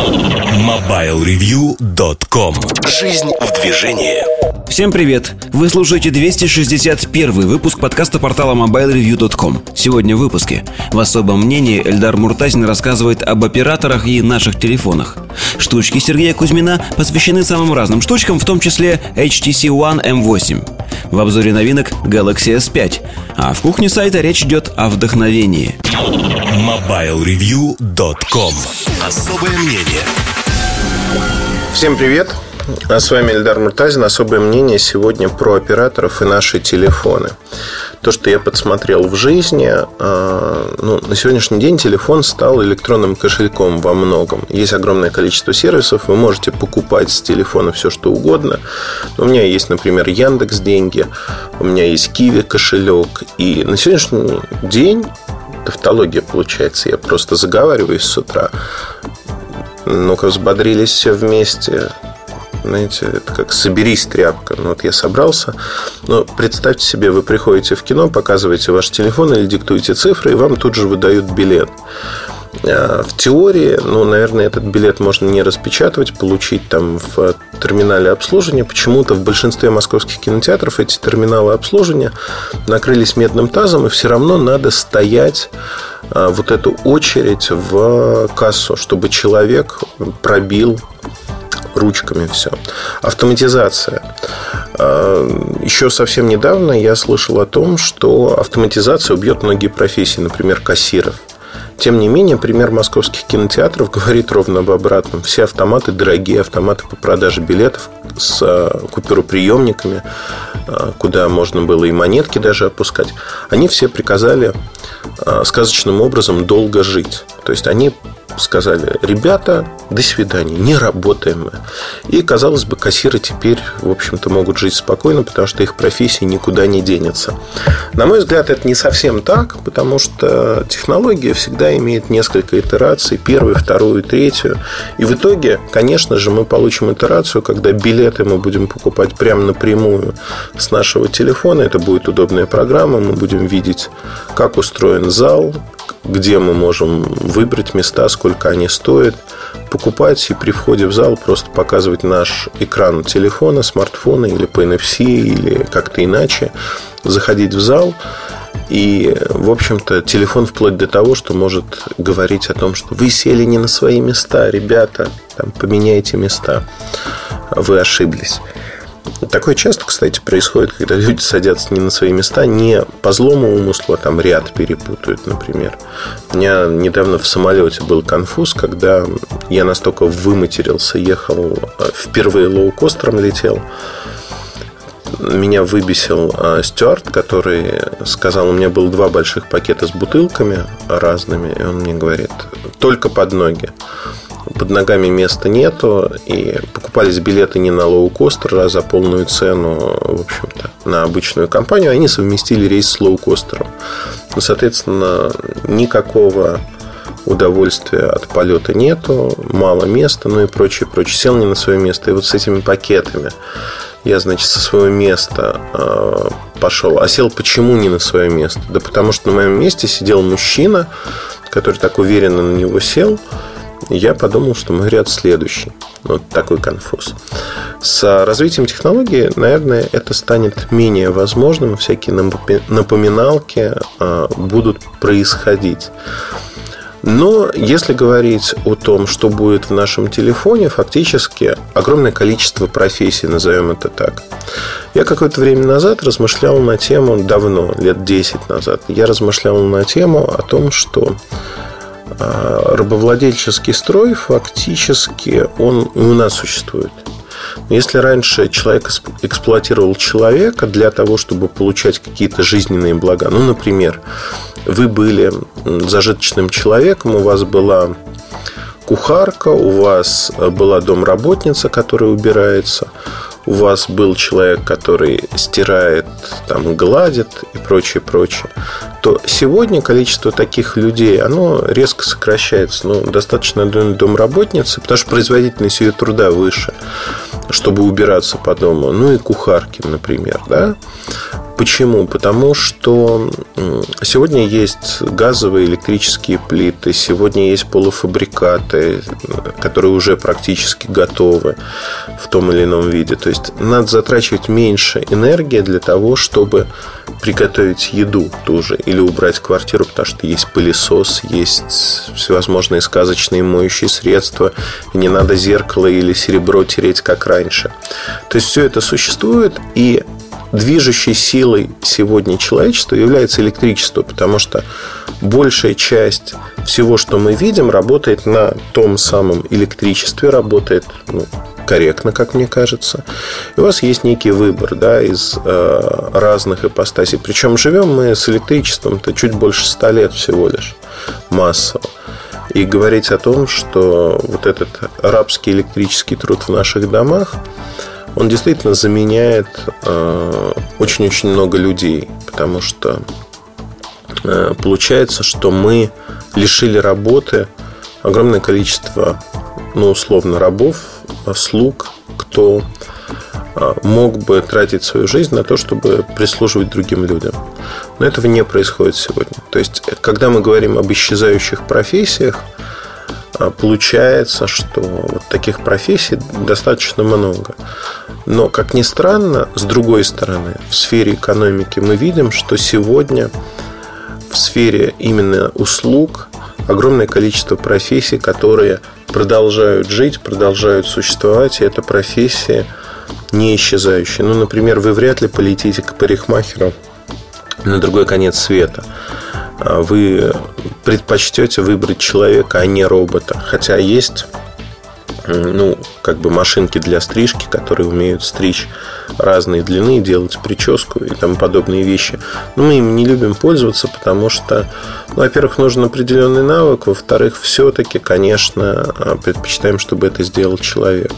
MobileReview.com Жизнь в движении. Всем привет! Вы слушаете 261 выпуск подкаста портала MobileReview.com Сегодня в выпуске. В особом мнении Эльдар Муртазин рассказывает об операторах и наших телефонах. Штучки Сергея Кузьмина посвящены самым разным штучкам, в том числе HTC One M8 В обзоре новинок Galaxy S5 А в кухне сайта речь идет о вдохновении. MobileReview.com Особое мнение Всем привет! А с вами Эльдар Муртазин. Особое мнение сегодня про операторов и наши телефоны. То, что я подсмотрел в жизни, а, ну, на сегодняшний день телефон стал электронным кошельком во многом. Есть огромное количество сервисов, вы можете покупать с телефона все, что угодно. У меня есть, например, Яндекс деньги, у меня есть Киви кошелек. И на сегодняшний день тавтология получается. Я просто заговариваюсь с утра. Ну-ка, взбодрились все вместе. Знаете, это как «соберись, тряпка». Ну, вот я собрался. Но представьте себе, вы приходите в кино, показываете ваш телефон или диктуете цифры, и вам тут же выдают билет. А, в теории, ну, наверное, этот билет можно не распечатывать, получить там в терминале обслуживания. Почему-то в большинстве московских кинотеатров эти терминалы обслуживания накрылись медным тазом, и все равно надо стоять а, вот эту очередь в кассу, чтобы человек пробил ручками все. Автоматизация. А, Еще совсем недавно я слышал о том, что автоматизация убьет многие профессии, например, кассиров. Тем не менее, пример московских кинотеатров говорит ровно об обратном. Все автоматы дорогие, автоматы по продаже билетов с а, купюроприемниками, а, куда можно было и монетки даже опускать, они все приказали сказочным образом долго жить. То есть они сказали, ребята, до свидания, не работаем мы. И, казалось бы, кассиры теперь, в общем-то, могут жить спокойно, потому что их профессия никуда не денется. На мой взгляд, это не совсем так, потому что технология всегда имеет несколько итераций, первую, вторую, третью. И в итоге, конечно же, мы получим итерацию, когда билеты мы будем покупать прямо напрямую с нашего телефона. Это будет удобная программа, мы будем видеть, как устроен зал, где мы можем выбрать места, сколько они стоят, покупать и при входе в зал просто показывать наш экран телефона, смартфона или по NFC или как-то иначе, заходить в зал и, в общем-то, телефон вплоть до того, что может говорить о том, что вы сели не на свои места, ребята, там, поменяйте места, вы ошиблись. Такое часто, кстати, происходит, когда люди садятся не на свои места, не по злому умыслу, а там ряд перепутают, например. У меня недавно в самолете был конфуз, когда я настолько выматерился, ехал, э, впервые лоукостером летел, меня выбесил э, который сказал, у меня было два больших пакета с бутылками разными, и он мне говорит, только под ноги под ногами места нету, и покупались билеты не на лоукостер, а за полную цену, в общем-то, на обычную компанию. Они совместили рейс с лоукостером. Ну, соответственно, никакого удовольствия от полета нету, мало места, ну и прочее, прочее. Сел не на свое место. И вот с этими пакетами я, значит, со своего места э, пошел. А сел почему не на свое место? Да потому что на моем месте сидел мужчина, который так уверенно на него сел – я подумал, что мой ряд следующий. Вот такой конфуз. С развитием технологии, наверное, это станет менее возможным. Всякие напоминалки а, будут происходить. Но если говорить о том, что будет в нашем телефоне, фактически огромное количество профессий, назовем это так. Я какое-то время назад размышлял на тему, давно, лет 10 назад, я размышлял на тему о том, что рабовладельческий строй фактически он у нас существует. Если раньше человек эксплуатировал человека для того, чтобы получать какие-то жизненные блага, ну, например, вы были зажиточным человеком, у вас была кухарка, у вас была домработница, которая убирается, у вас был человек, который стирает, там, гладит и прочее, прочее, то сегодня количество таких людей, оно резко сокращается. Ну, достаточно домработницы, потому что производительность ее труда выше, чтобы убираться по дому. Ну и кухарки, например, да. Почему? Потому что сегодня есть газовые электрические плиты, сегодня есть полуфабрикаты, которые уже практически готовы в том или ином виде. То есть надо затрачивать меньше энергии для того, чтобы приготовить еду тоже или убрать квартиру, потому что есть пылесос, есть всевозможные сказочные моющие средства, и не надо зеркало или серебро тереть, как раньше. То есть все это существует, и движущей силой сегодня человечества является электричество, потому что большая часть всего, что мы видим, работает на том самом электричестве, работает ну, корректно, как мне кажется. И у вас есть некий выбор да, из э, разных ипостасей. Причем живем мы с электричеством-то чуть больше ста лет всего лишь массово. И говорить о том, что вот этот рабский электрический труд в наших домах, он действительно заменяет э, очень-очень много людей, потому что э, получается, что мы лишили работы огромное количество, ну, условно, рабов, слуг, кто э, мог бы тратить свою жизнь на то, чтобы прислуживать другим людям. Но этого не происходит сегодня. То есть, когда мы говорим об исчезающих профессиях, получается, что вот таких профессий достаточно много. Но, как ни странно, с другой стороны, в сфере экономики мы видим, что сегодня в сфере именно услуг огромное количество профессий, которые продолжают жить, продолжают существовать, и это профессии не исчезающие. Ну, например, вы вряд ли полетите к парикмахеру на другой конец света. А вы предпочтете выбрать человека, а не робота. Хотя есть ну, как бы машинки для стрижки, которые умеют стричь разные длины, делать прическу и тому подобные вещи. Но мы им не любим пользоваться, потому что, ну, во-первых, нужен определенный навык, во-вторых, все-таки, конечно, предпочитаем, чтобы это сделал человек.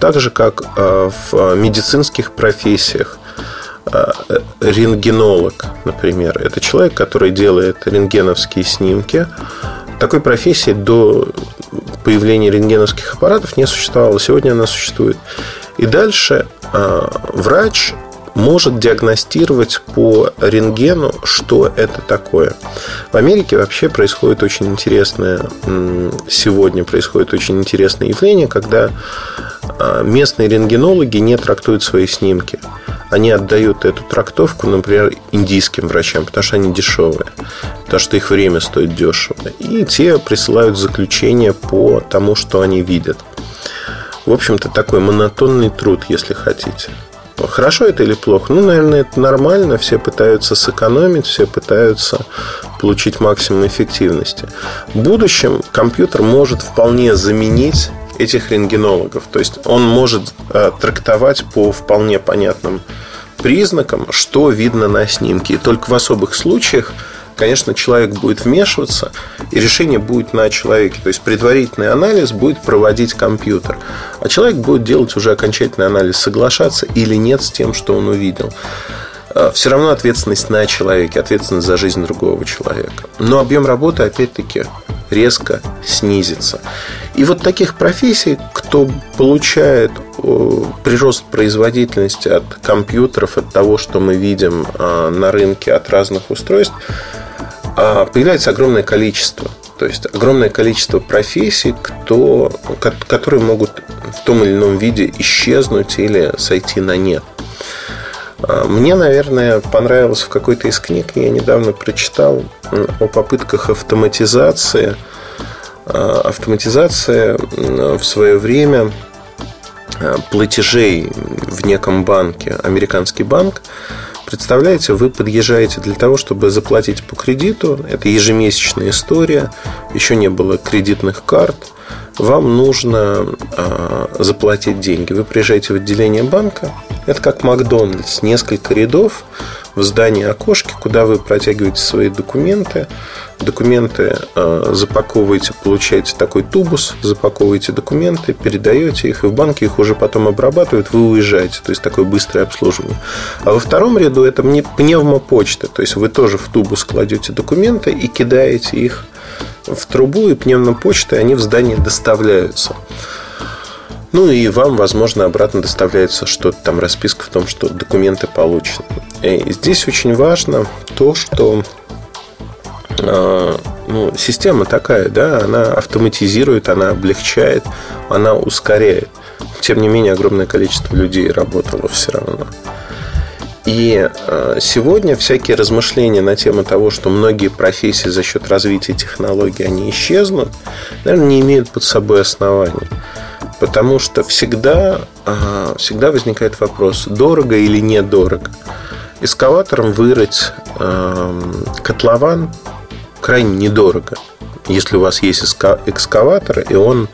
Так же, как а, в медицинских профессиях – рентгенолог, например. Это человек, который делает рентгеновские снимки. Такой профессии до появления рентгеновских аппаратов не существовало. Сегодня она существует. И дальше э, врач может диагностировать по рентгену, что это такое. В Америке вообще происходит очень интересное, сегодня происходит очень интересное явление, когда э, местные рентгенологи не трактуют свои снимки они отдают эту трактовку, например, индийским врачам, потому что они дешевые, потому что их время стоит дешево. И те присылают заключение по тому, что они видят. В общем-то, такой монотонный труд, если хотите. Хорошо это или плохо? Ну, наверное, это нормально. Все пытаются сэкономить, все пытаются получить максимум эффективности. В будущем компьютер может вполне заменить этих рентгенологов. То есть он может э, трактовать по вполне понятным признакам, что видно на снимке. И только в особых случаях, конечно, человек будет вмешиваться, и решение будет на человеке. То есть предварительный анализ будет проводить компьютер. А человек будет делать уже окончательный анализ, соглашаться или нет с тем, что он увидел э, все равно ответственность на человеке, ответственность за жизнь другого человека. Но объем работы, опять-таки, резко снизится. И вот таких профессий, кто получает прирост производительности от компьютеров, от того, что мы видим а, на рынке, от разных устройств, а, появляется огромное количество. То есть огромное количество профессий, кто, которые могут в том или ином виде исчезнуть или сойти на нет. А, мне, наверное, понравилось в какой-то из книг, я недавно прочитал о попытках автоматизации. А, автоматизация в свое время а, платежей в неком банке, американский банк, Представляете, вы подъезжаете для того, чтобы заплатить по кредиту. Это ежемесячная история. Еще не было кредитных карт. Вам нужно э, заплатить деньги. Вы приезжаете в отделение банка. Это как Макдональдс. Несколько рядов в здании окошки, куда вы протягиваете свои документы. Документы э, запаковываете, получаете такой тубус, запаковываете документы, передаете их, и в банке их уже потом обрабатывают, вы уезжаете. То есть такое быстрое обслуживание. А во втором ряду это пневмопочта. То есть вы тоже в тубус кладете документы и кидаете их в трубу, и пневмопочтой они в здание доставляются. Ну и вам, возможно, обратно доставляется что-то там, расписка в том, что документы получены. И здесь очень важно то, что э, ну, система такая, да, она автоматизирует, она облегчает, она ускоряет. Тем не менее, огромное количество людей работало все равно. И э, сегодня всякие размышления на тему того, что многие профессии за счет развития технологий они исчезнут, наверное, не имеют под собой оснований. Потому что всегда, всегда возникает вопрос, дорого или недорого. Эскаватором вырыть эм, котлован крайне недорого. Если у вас есть экскаватор, и он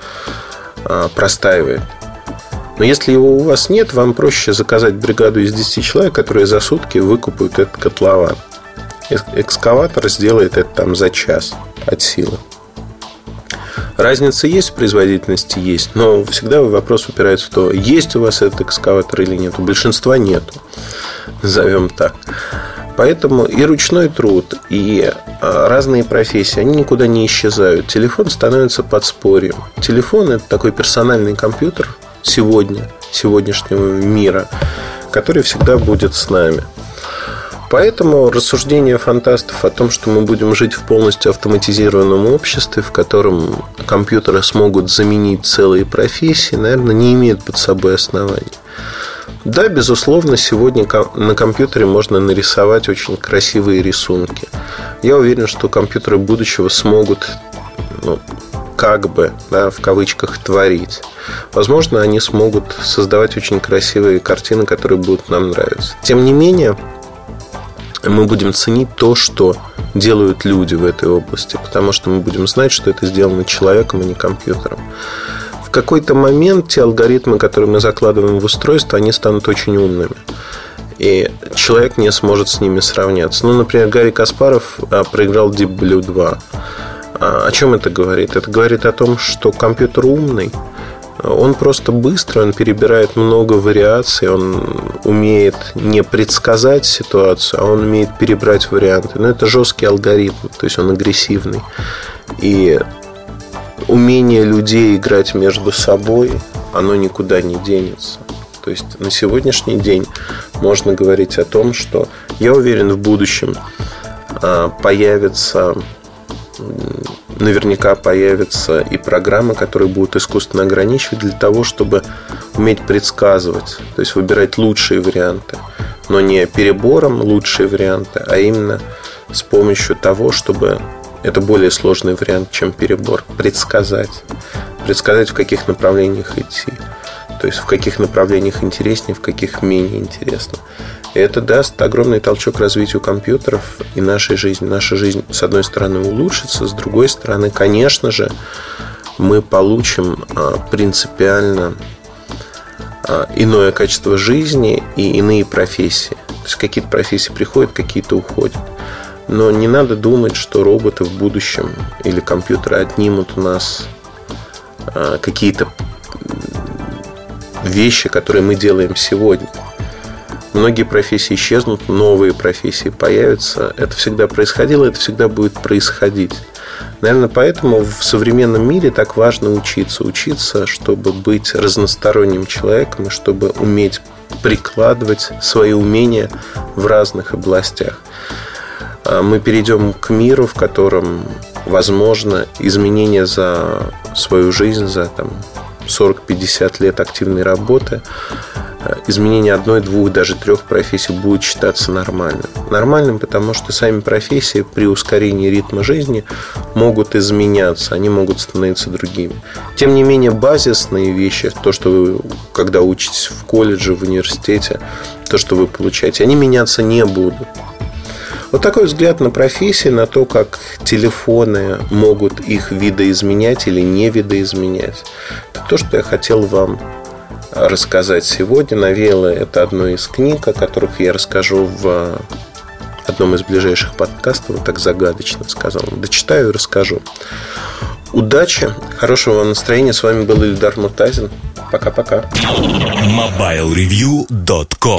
а, простаивает. Но если его у вас нет, вам проще заказать бригаду из 10 человек, которые за сутки выкупают этот котлован. Экскаватор сделает это там за час от силы. Разница есть в производительности? Есть. Но всегда вопрос упирается в то, есть у вас этот экскаватор или нет. У большинства нету. Назовем так. Поэтому и ручной труд, и а, разные профессии, они никуда не исчезают. Телефон становится подспорьем. Телефон – это такой персональный компьютер сегодня, сегодняшнего мира, который всегда будет с нами. Поэтому рассуждение фантастов о том, что мы будем жить в полностью автоматизированном обществе, в котором компьютеры смогут заменить целые профессии, наверное, не имеет под собой оснований. Да, безусловно, сегодня на компьютере можно нарисовать очень красивые рисунки. Я уверен, что компьютеры будущего смогут ну, как бы, да, в кавычках, творить. Возможно, они смогут создавать очень красивые картины, которые будут нам нравиться. Тем не менее, мы будем ценить то, что делают люди в этой области, потому что мы будем знать, что это сделано человеком, а не компьютером. В какой-то момент те алгоритмы, которые мы закладываем в устройство, они станут очень умными. И человек не сможет с ними сравняться. Ну, например, Гарри Каспаров а, проиграл Deep Blue 2. А, о чем это говорит? Это говорит о том, что компьютер умный, он просто быстро, он перебирает много вариаций, он умеет не предсказать ситуацию, а он умеет перебрать варианты. Но это жесткий алгоритм, то есть он агрессивный. И умение людей играть между собой, оно никуда не денется. То есть на сегодняшний день можно говорить о том, что я уверен, в будущем а, появится наверняка появятся и программы, которые будут искусственно ограничивать для того, чтобы уметь предсказывать, то есть выбирать лучшие варианты, но не перебором лучшие варианты, а именно с помощью того, чтобы это более сложный вариант, чем перебор, предсказать, предсказать, в каких направлениях идти. То есть в каких направлениях интереснее, в каких менее интересно. Это даст огромный толчок развитию компьютеров и нашей жизни. Наша жизнь, с одной стороны, улучшится, с другой стороны, конечно же, мы получим а, принципиально а, иное качество жизни и иные профессии. То есть какие-то профессии приходят, какие-то уходят. Но не надо думать, что роботы в будущем или компьютеры отнимут у нас а, какие-то вещи, которые мы делаем сегодня. Многие профессии исчезнут, новые профессии появятся. Это всегда происходило, это всегда будет происходить. Наверное, поэтому в современном мире так важно учиться. Учиться, чтобы быть разносторонним человеком чтобы уметь прикладывать свои умения в разных областях. А мы перейдем к миру, в котором возможно изменения за свою жизнь, за там, 40-50 лет активной работы изменение одной, двух, даже трех профессий будет считаться нормальным. Нормальным, потому что сами профессии при ускорении ритма жизни могут изменяться, они могут становиться другими. Тем не менее, базисные вещи, то, что вы, когда учитесь в колледже, в университете, то, что вы получаете, они меняться не будут. Вот такой взгляд на профессии, на то, как телефоны могут их видоизменять или не видоизменять. Это то, что я хотел вам рассказать сегодня. Навеяло это одной из книг, о которых я расскажу в одном из ближайших подкастов, так загадочно сказал. Дочитаю и расскажу. Удачи, хорошего вам настроения. С вами был Ильдар Муртазин. Пока-пока. MobileReview.com